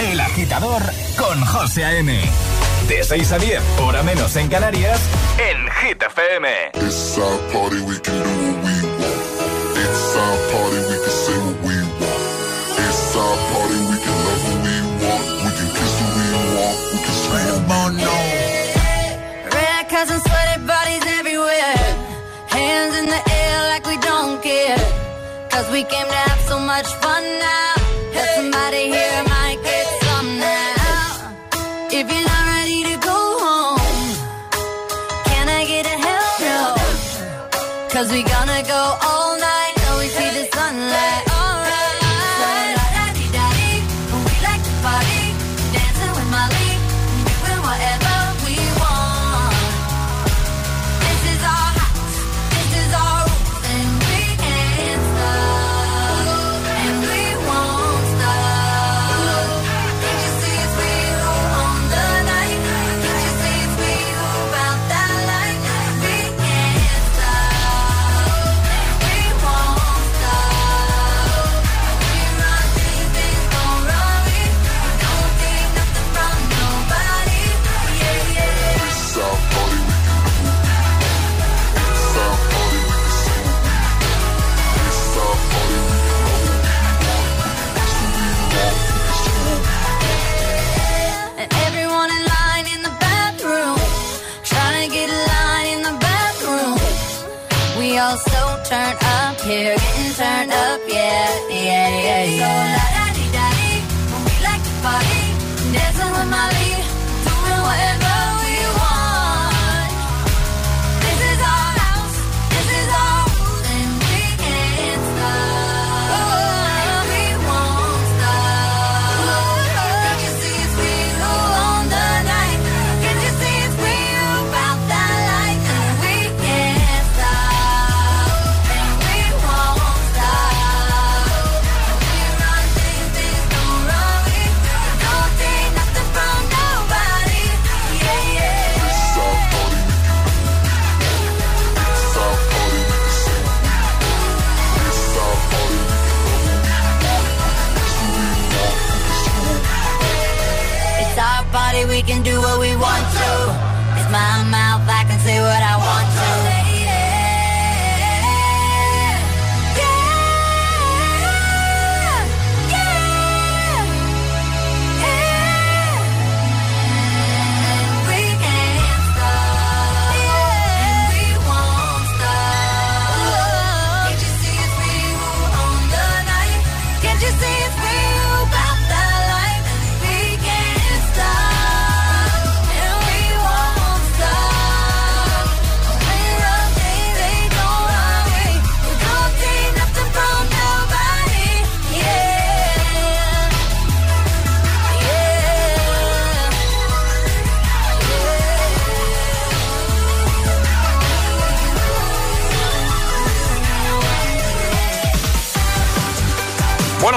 El agitador con José A.M. De 6 a 10, hora menos en Canarias, en Hit FM. It's our party, we can do what we want. It's our party, we can say what we want. It's our party, we can love who we want. We can kiss who we want. We can scream on no. Red cups and sweaty bodies everywhere. Hands in the air like we don't care. Cause we came to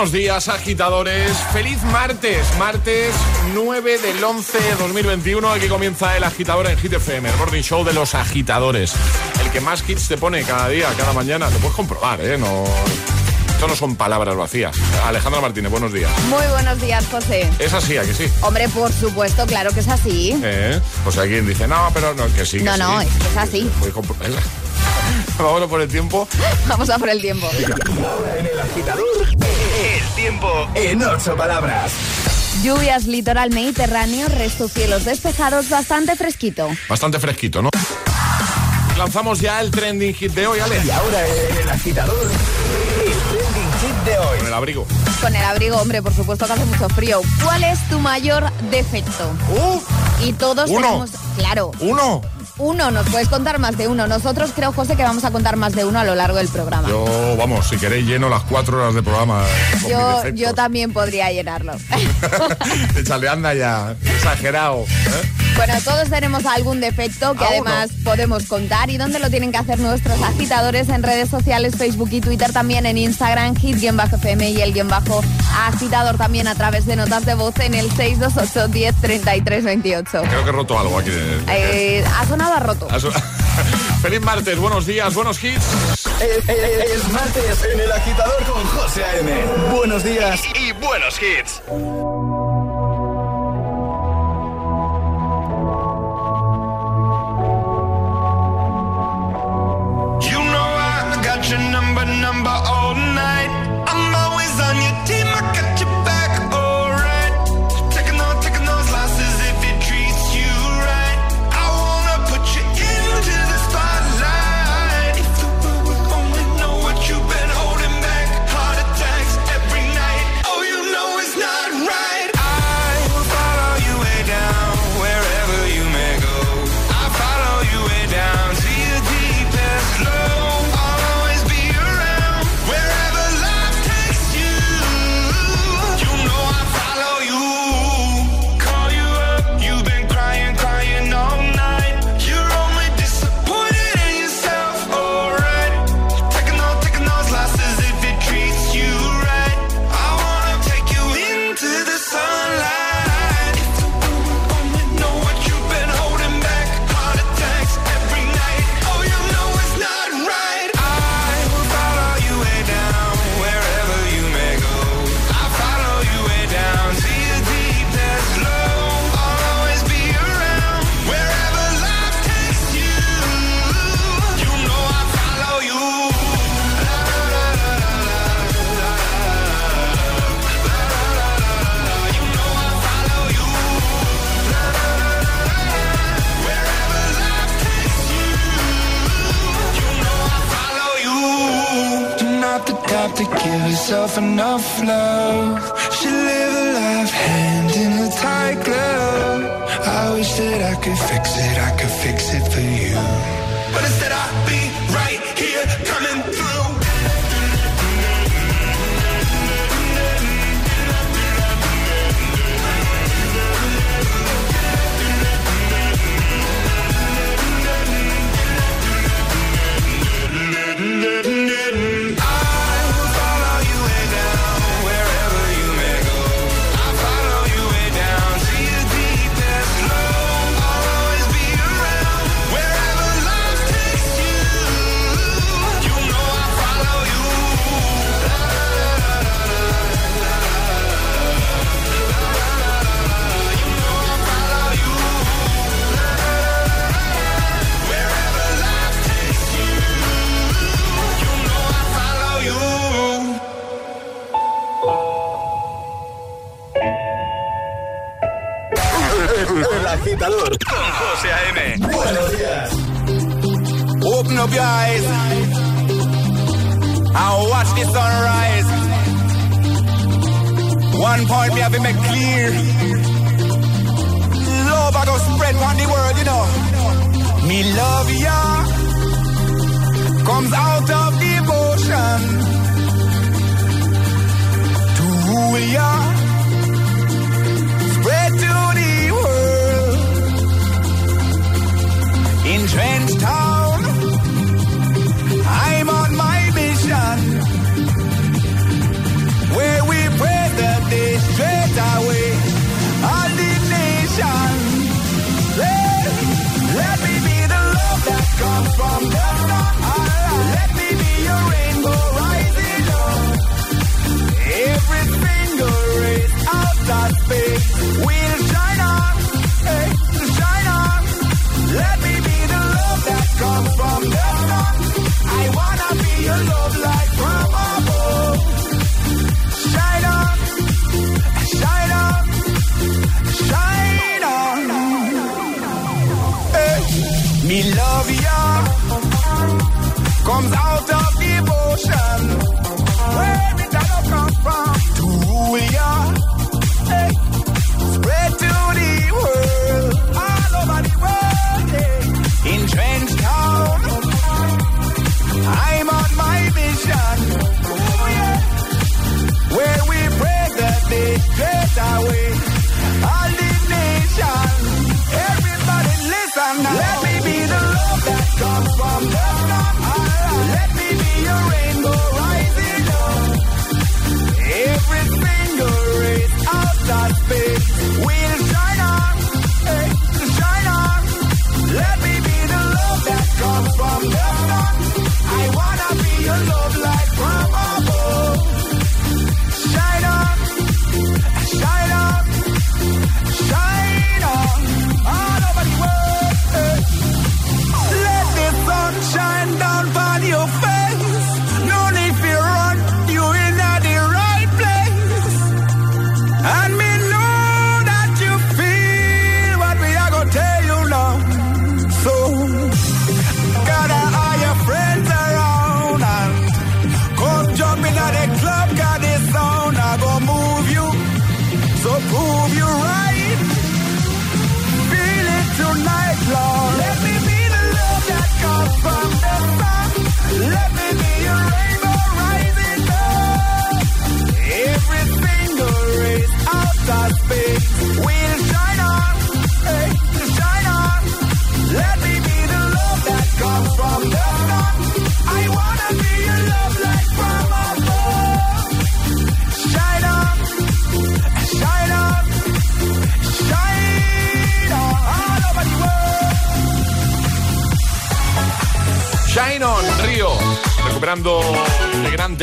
Buenos días, agitadores. Feliz martes, martes 9 del 11 de 2021. Aquí comienza el agitador en Hit FM, el morning show de los agitadores. El que más hits te pone cada día, cada mañana. Lo puedes comprobar, ¿eh? No, esto no son palabras vacías. Alejandra Martínez, buenos días. Muy buenos días, José. Es así, ¿a que sí? Hombre, por supuesto, claro que es así. ¿Eh? Pues alguien dice, no, pero no, que sí. que No, no, es que es así. Vámonos por el tiempo. Vamos a por el tiempo. Ahora en el agitador, el tiempo en ocho palabras. Lluvias litoral mediterráneo, resto cielos despejados, bastante fresquito. Bastante fresquito, ¿no? Lanzamos ya el trending hit de hoy, Ale. Y ahora en el agitador, el trending hit de hoy. Con el abrigo. Con el abrigo, hombre, por supuesto que hace mucho frío. ¿Cuál es tu mayor defecto? ¡Uh! Y todos Uno. tenemos, claro, ¡Uno! uno, nos puedes contar más de uno. Nosotros creo, José, que vamos a contar más de uno a lo largo del programa. Yo, vamos, si queréis, lleno las cuatro horas de programa. Eh, yo, yo también podría llenarlo. Échale, anda ya, exagerado. ¿eh? Bueno, todos tenemos algún defecto que ah, además podemos contar y dónde lo tienen que hacer nuestros agitadores en redes sociales, Facebook y Twitter, también en Instagram, hit-fm y el guion bajo agitador también a través de notas de voz en el 628 10 33 28. Creo que he roto algo aquí. Eh, ha sonado a roto. Feliz martes, buenos días, buenos hits. Eh, eh, eh, es, martes en el agitador con José A.M. Buenos días y buenos hits.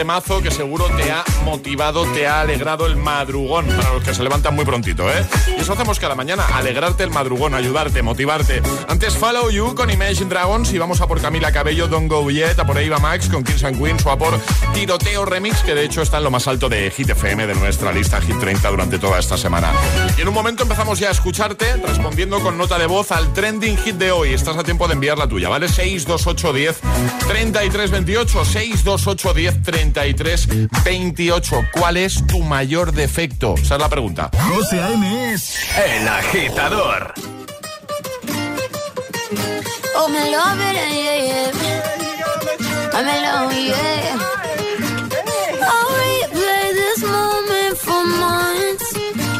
temazo que seguro te ha motivado, te ha alegrado el madrugón. Para los que se levantan muy prontito, ¿eh? Y eso hacemos cada mañana, alegrarte el madrugón, ayudarte, motivarte. Antes Follow You con Imagine Dragons y vamos a por Camila Cabello, Don't Go Yet, a por Eva Max con Kings and Queens o a por Tiroteo Remix, que de hecho está en lo más alto de Hit FM de nuestra lista Hit 30 durante toda esta semana. Y en un momento empezamos ya a escucharte respondiendo con nota de voz al trending hit de hoy. Estás a tiempo de enviar la tuya, ¿vale? 62810 3328 62810 3328 28. ¿Cuál es tu mayor defecto? Esa es la pregunta. José A.M. es el agitador. Oh, me love it, yeah, yeah. I'm alone, yeah. I'll replay this moment for months.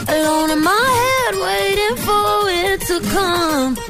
Alone in my head, waiting for it to come.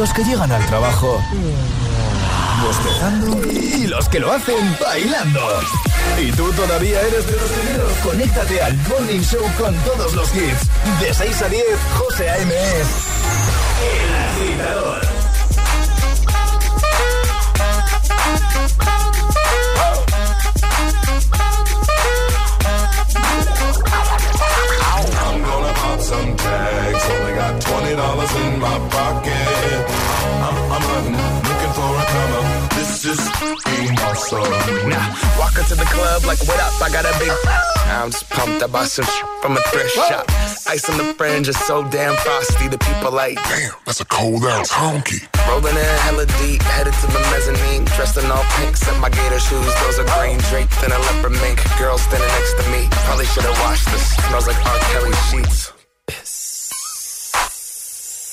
Los que llegan al trabajo bostezando y los que lo hacen bailando. ¿Y tú todavía eres de los primeros? Conéctate al Morning Show con todos los hits. De 6 a 10, José A.M. El agitador. Got twenty dollars in my pocket. I'm, I'm hunting, looking for a come up. This is being awesome. Now, walk into the club like, what up? I got a big. I'm just pumped. I bought some from a thrift shop. Ice on the fringe is so damn frosty. The people like, Damn, that's a cold ass honky. rolling in hella deep, headed to the mezzanine. Dressed in all pink, set my gator shoes. Those are green draped in a leopard mink. Girl standing next to me. Probably should have washed this. Smells like R. Kelly sheets.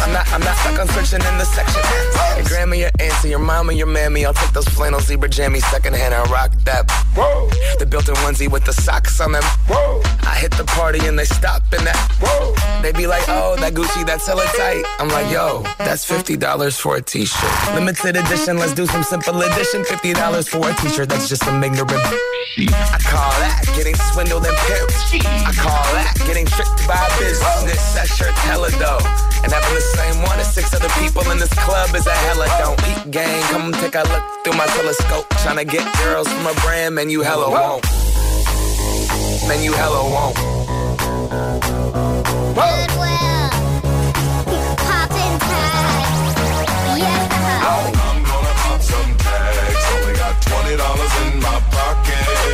I'm not, I'm not stuck on searching in the section. Your grandma, your auntie, your mama, your mammy. I'll take those flannel zebra jammies secondhand and rock that. Whoa. The built-in onesie with the socks on them. Whoa. I hit the party and they stop in that. Whoa. They be like, oh, that Gucci, that's hella tight. I'm like, yo, that's $50 for a t-shirt. Limited edition, let's do some simple edition. $50 for a t-shirt, that's just some ignorant. I call that getting swindled and pimped. I call that getting tricked by business. That shirt's hella dope. And having the same one as six other people in this club is a hella don't eat gang. Come take a look through my telescope. Tryna get girls from a brand, man, you hella won't. Man, you hella won't. I'm gonna pop some tags. Only got twenty dollars in my pocket.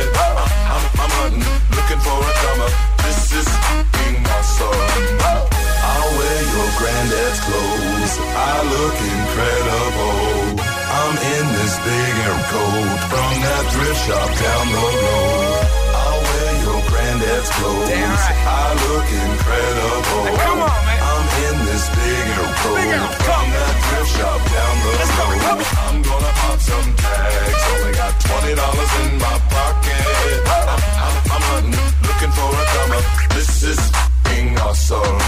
Incredible. I'm in this big air coat from that thrift shop down the road. I'll wear your granddad's clothes. Damn right. I look incredible. Hey, come on, man. I'm in this big air coat Big from that thrift shop down the Let's road. on. I'm gonna pop some tags. Only got twenty dollars in my pocket. Oh. I'm, I'm, I'm hunting, looking for a come up. This is being awesome.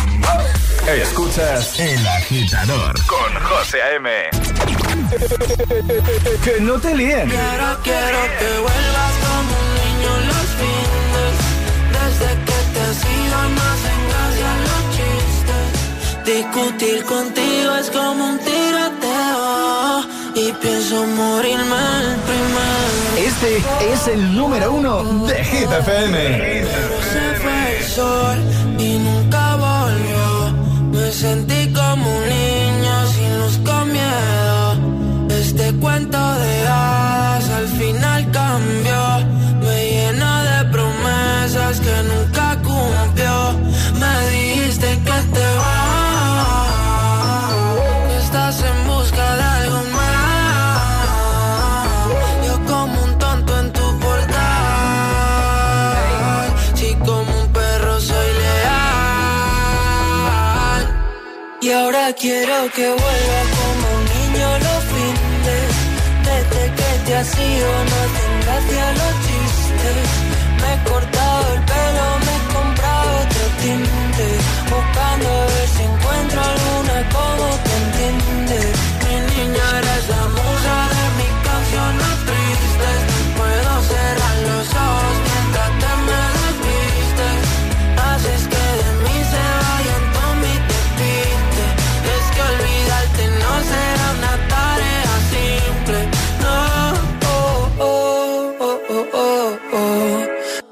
Escuchas El Agitador con José A.M. que no te líen. Quiero, quiero que vuelvas como un niño los fines. Desde que te sigo no hacen gracia los chistes. Discutir contigo es como un tiroteo. Y pienso morirme primero. Este es el número uno de Hit FM. Se fue el sol y nunca volvió. Me sentí como un niño sin luz con miedo. Este cuento de hadas al final cambió. Me llena de promesas que nunca quiero que vuelva como un niño los fines. Desde que te has ido no hacen gracia los chistes. Me he cortado el pelo, me he comprado otro tinte. Buscando a ver si encuentro alguna como te entiende. Mi niña eres la musa de mis canciones tristes. Puedo cerrar los ojos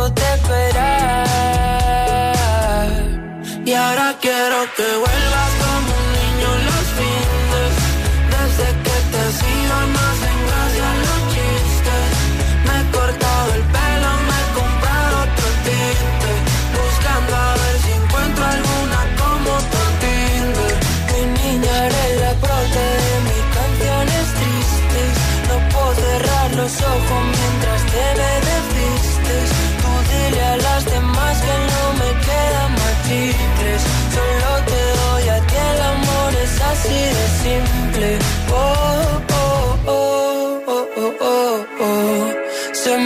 haciéndote esperar. Y ahora quiero que vuelvas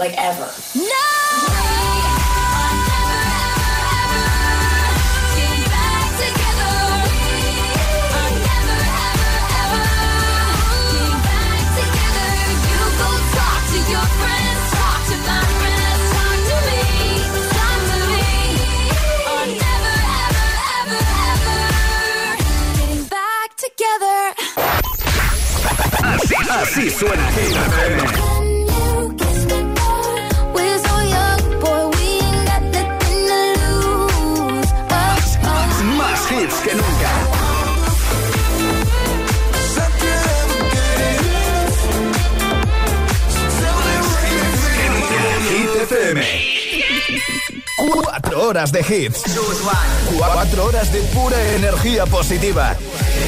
Like, ever. No! Together. Así, así suena Hit horas de hits. 4 horas de pura energía positiva.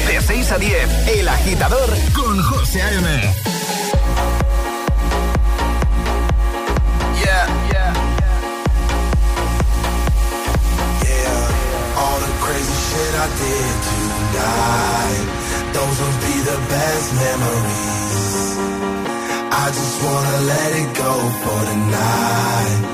De 6 a 10, El Agitador con José A.M. Yeah. Yeah, all the crazy shit I did tonight. Those will be the best memories. I just wanna let it go for tonight.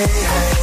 Hey, hey.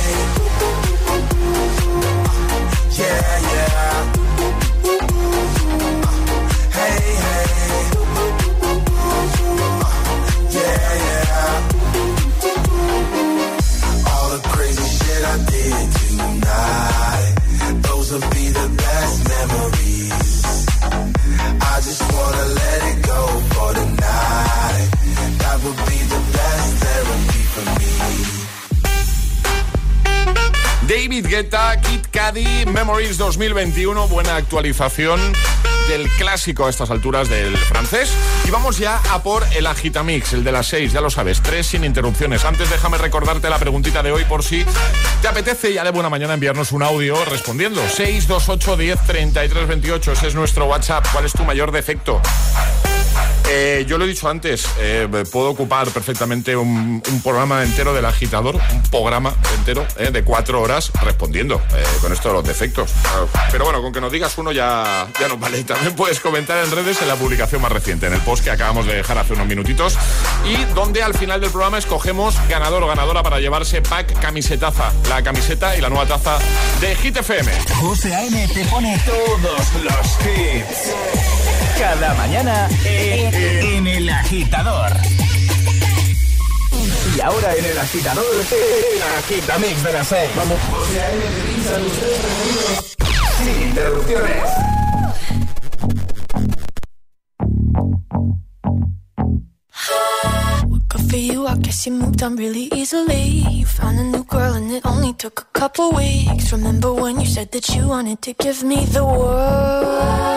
Guetta, Kit Cudi, Memories 2021, buena actualización del clásico a estas alturas del francés. Y vamos ya a por el Agitamix, el de las seis, ya lo sabes, tres sin interrupciones. Antes déjame recordarte la preguntita de hoy por si te apetece ya de buena mañana enviarnos un audio respondiendo. 628 10 33 28, ese es nuestro WhatsApp. ¿Cuál es tu mayor defecto? Eh, yo lo he dicho antes, eh, puedo ocupar perfectamente un, programa entero del agitador, un programa entero eh, de cuatro horas respondiendo con esto de los defectos. Pero bueno, con que nos digas uno ya, ya nos vale. Y también puedes comentar en redes en la publicación más reciente, en el post que acabamos de dejar hace unos minutitos. Y donde al final del programa escogemos ganador o ganadora para llevarse pack camisetaza, la camiseta y la nueva taza de Hit FM. José A.M. te pone todos los hits. Cada mañana en, en el agitador. Y ahora en el agitador, el agitamix de las. Vamos. Sin interrupciones. Remember when you said that you wanted to give me the world?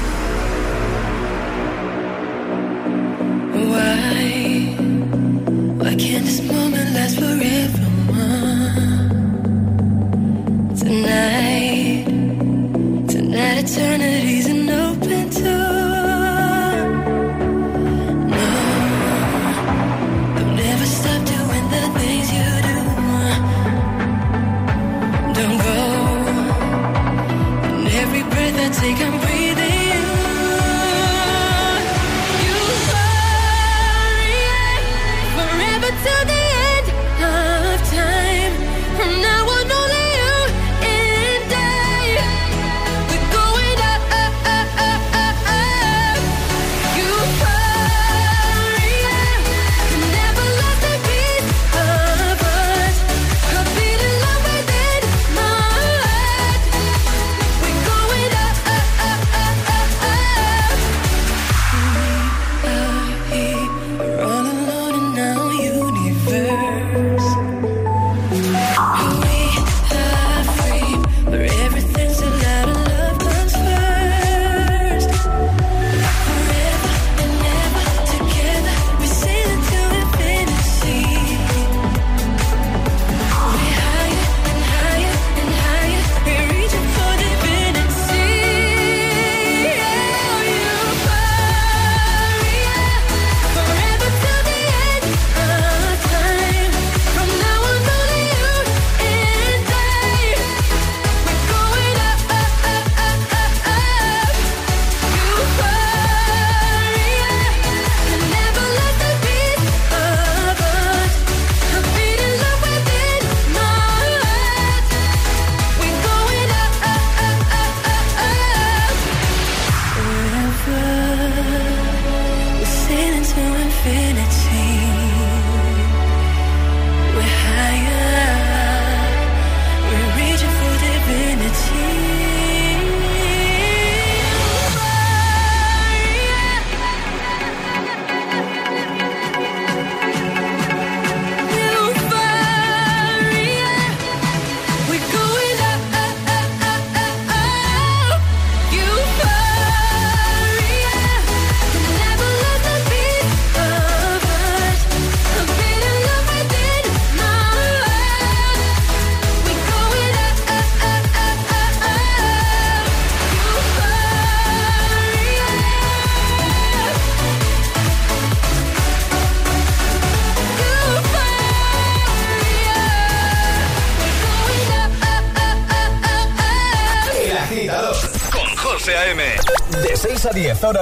infinity.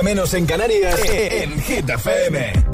menos en Canarias, en Hit FM.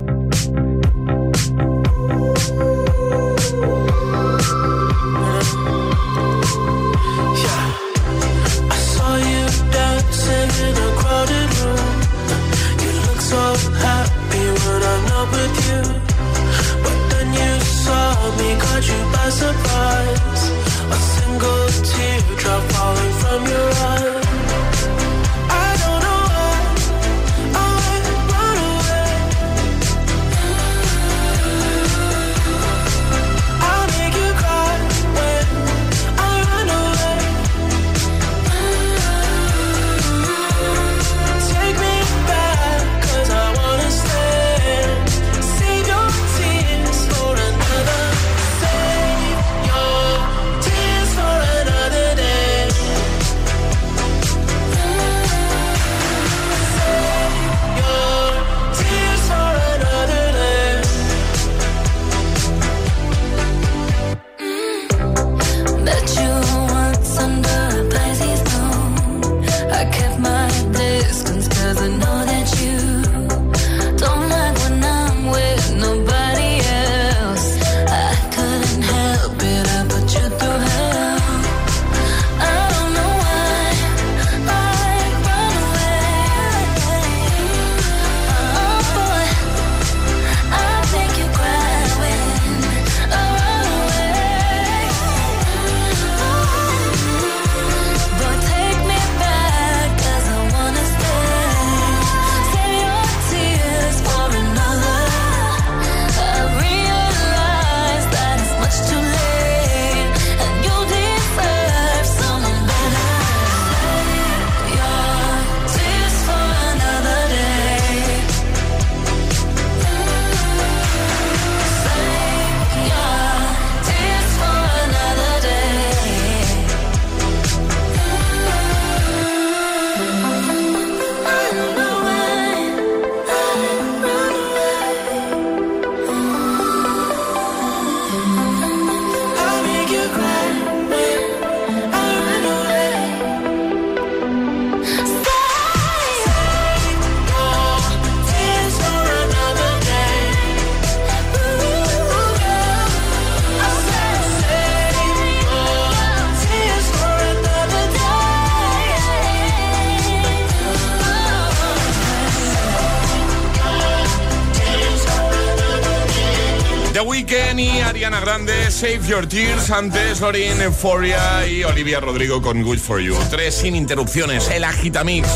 Weeknd y Ariana Grande, Save Your Tears, antes Lorin Euphoria y Olivia Rodrigo con Good For You. Tres sin interrupciones, el Agitamix,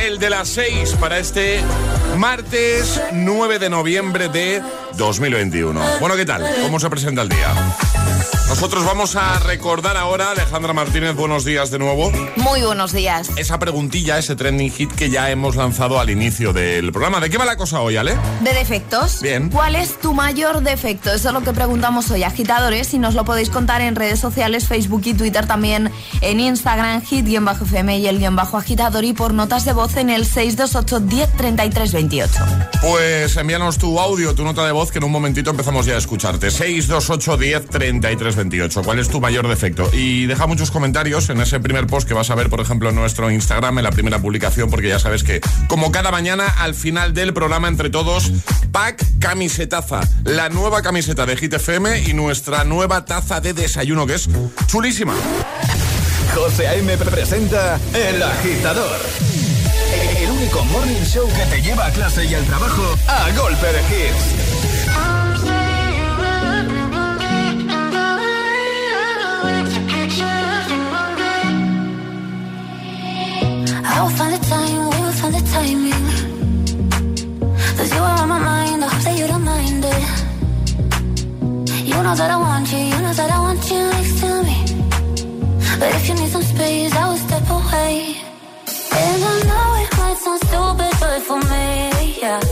el de las seis para este martes 9 de noviembre de 2021. Bueno, ¿qué tal? ¿Cómo se presenta el día? Nosotros vamos a recordar ahora, Alejandra Martínez, buenos días de nuevo. Muy buenos días. Esa preguntilla, ese trending hit que ya hemos lanzado al inicio del programa. ¿De qué va la cosa hoy, Ale? De defectos. Bien. ¿Cuál es tu mayor defecto? Eso es lo que preguntamos hoy, agitadores, y nos lo podéis contar en redes sociales, Facebook y Twitter, también en Instagram, hit-fm y el guion bajo agitador y por notas de voz en el 628 10 28. Pues envíanos tu audio, tu nota de voz, que en un momentito empezamos ya a escucharte. 628 10 28. ¿Cuál es tu mayor defecto? Y deja muchos comentarios en ese primer post que vas a ver, por ejemplo, en nuestro Instagram, en la primera publicación, porque ya sabes que, como cada mañana, al final del programa, entre todos, pack camisetaza. La nueva camiseta de Hit FM y nuestra nueva taza de desayuno, que es chulísima. José A.M. presenta El Agitador. El único morning show que te lleva a clase y al trabajo a golpe de hits. I will find the time, we will find the timing. Cause you are on my mind, I hope that you know that I want you, you know that I want you next to me. But if you need some space, I will step away. And I know it might sound stupid, but for me, yeah.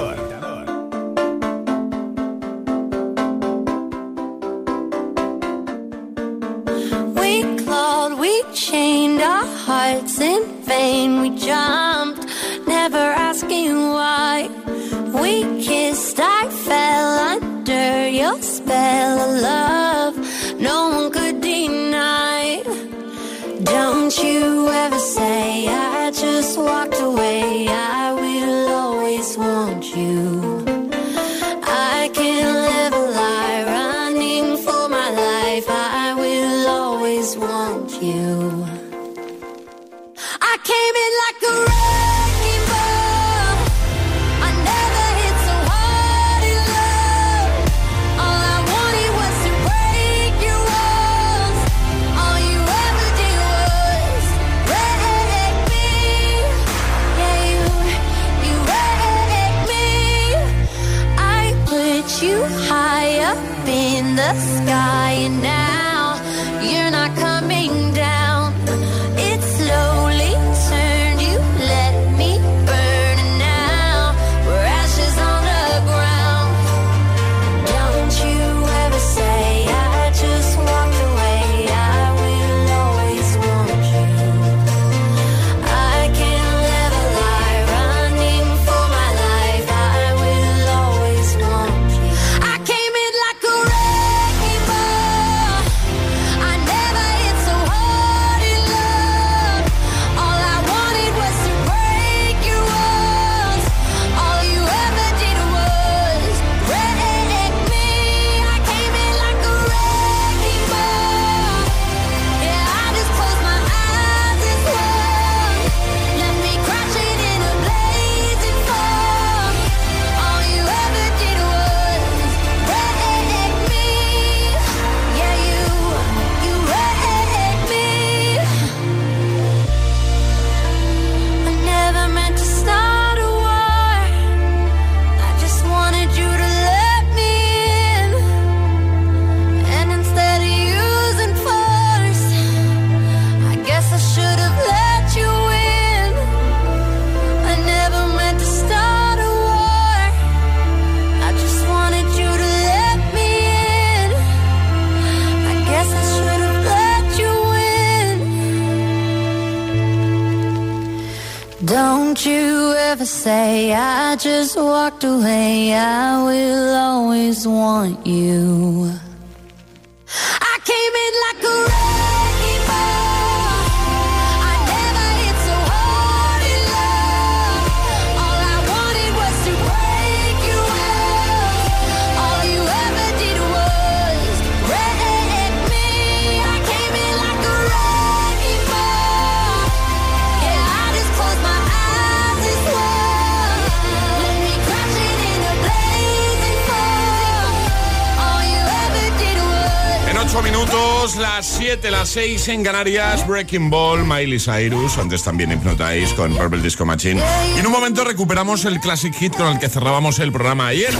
8 minutos, las 7, las 6 en Canarias, Breaking Ball, Miley Cyrus, antes también Hypnotize con Purple Disco Machine. Y en un momento recuperamos el classic hit con el que cerrábamos el programa ayer.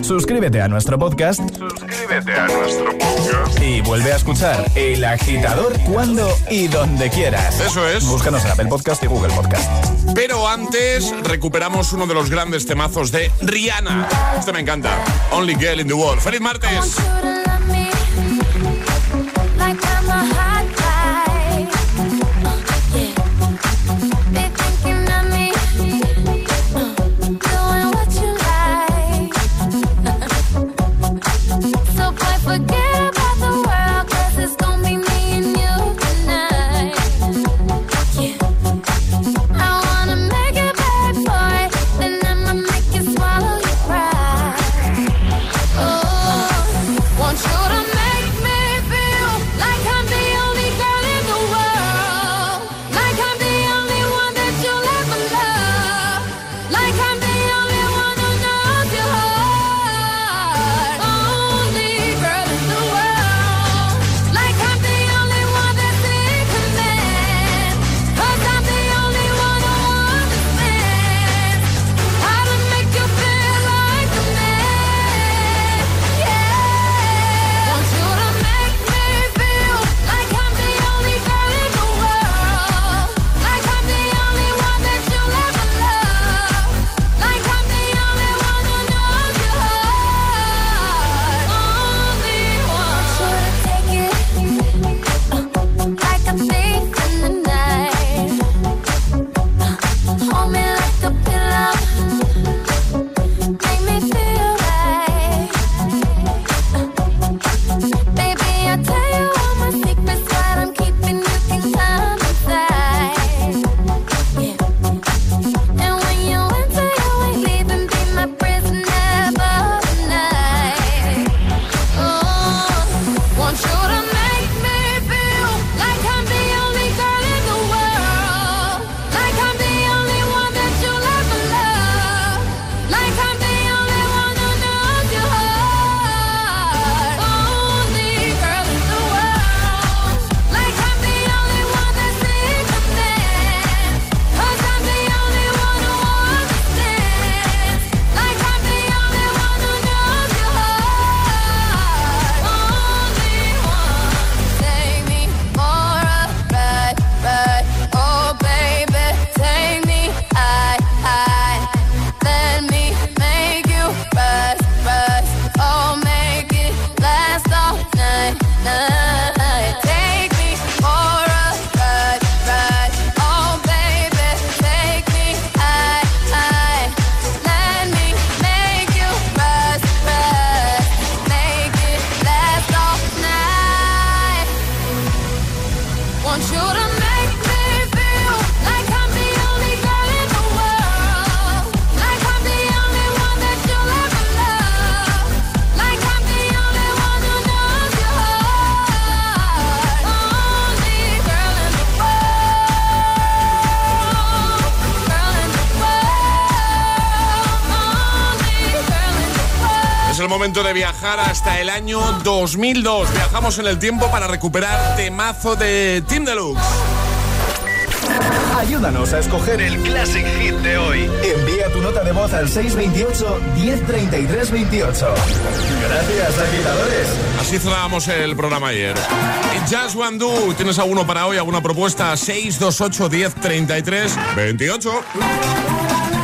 Suscríbete a nuestro podcast. Suscríbete a nuestro podcast. Y vuelve a escuchar El Agitador cuando y donde quieras. Eso es. Búscanos en Apple Podcast y Google Podcast. Pero antes recuperamos uno de los grandes temazos de Rihanna. Este me encanta. Only Girl in the World. ¡Feliz martes! momento de viajar hasta el año 2002. Viajamos en el tiempo para recuperar temazo de Team Deluxe. Ayúdanos a escoger el Classic Hit de hoy. Envía tu nota de voz al 628-103328. Gracias, agitadores. Así cerrábamos el programa ayer. Y Just One Do, ¿tienes alguno para hoy? ¿Alguna propuesta? 628-1033-28.